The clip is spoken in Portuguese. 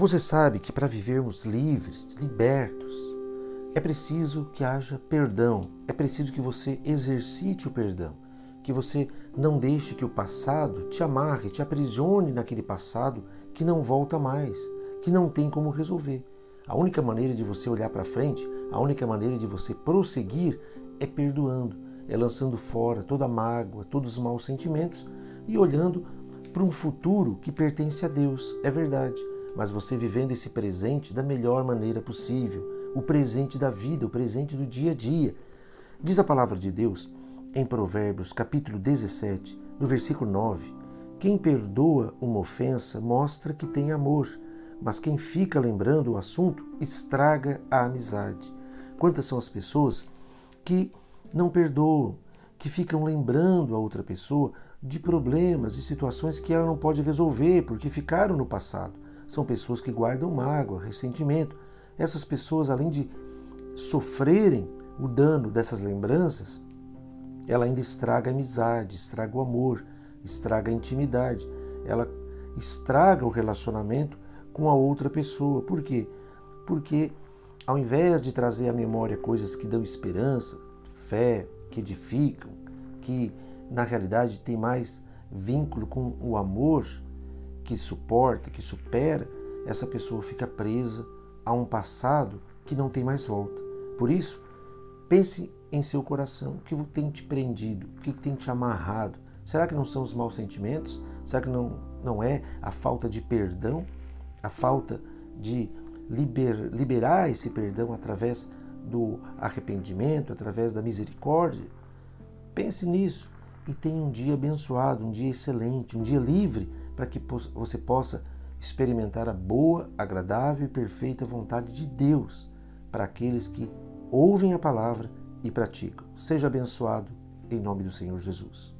Você sabe que para vivermos livres, libertos, é preciso que haja perdão, é preciso que você exercite o perdão, que você não deixe que o passado te amarre, te aprisione naquele passado que não volta mais, que não tem como resolver. A única maneira de você olhar para frente, a única maneira de você prosseguir é perdoando, é lançando fora toda a mágoa, todos os maus sentimentos e olhando para um futuro que pertence a Deus, é verdade, mas você vivendo esse presente da melhor maneira possível, o presente da vida, o presente do dia a dia. Diz a palavra de Deus em Provérbios, capítulo 17, no versículo 9: Quem perdoa uma ofensa mostra que tem amor, mas quem fica lembrando o assunto estraga a amizade. Quantas são as pessoas que não perdoam, que ficam lembrando a outra pessoa de problemas, de situações que ela não pode resolver porque ficaram no passado. São pessoas que guardam mágoa, ressentimento. Essas pessoas, além de sofrerem o dano dessas lembranças, ela ainda estraga a amizade, estraga o amor, estraga a intimidade, ela estraga o relacionamento com a outra pessoa. Por quê? Porque ao invés de trazer à memória coisas que dão esperança, fé, que edificam, que na realidade tem mais vínculo com o amor que suporta, que supera, essa pessoa fica presa a um passado que não tem mais volta. Por isso, pense em seu coração, o que tem te prendido, o que tem te amarrado. Será que não são os maus sentimentos? Será que não, não é a falta de perdão? A falta de liber, liberar esse perdão através do arrependimento, através da misericórdia? Pense nisso e tenha um dia abençoado, um dia excelente, um dia livre, para que você possa experimentar a boa, agradável e perfeita vontade de Deus para aqueles que ouvem a palavra e praticam. Seja abençoado em nome do Senhor Jesus.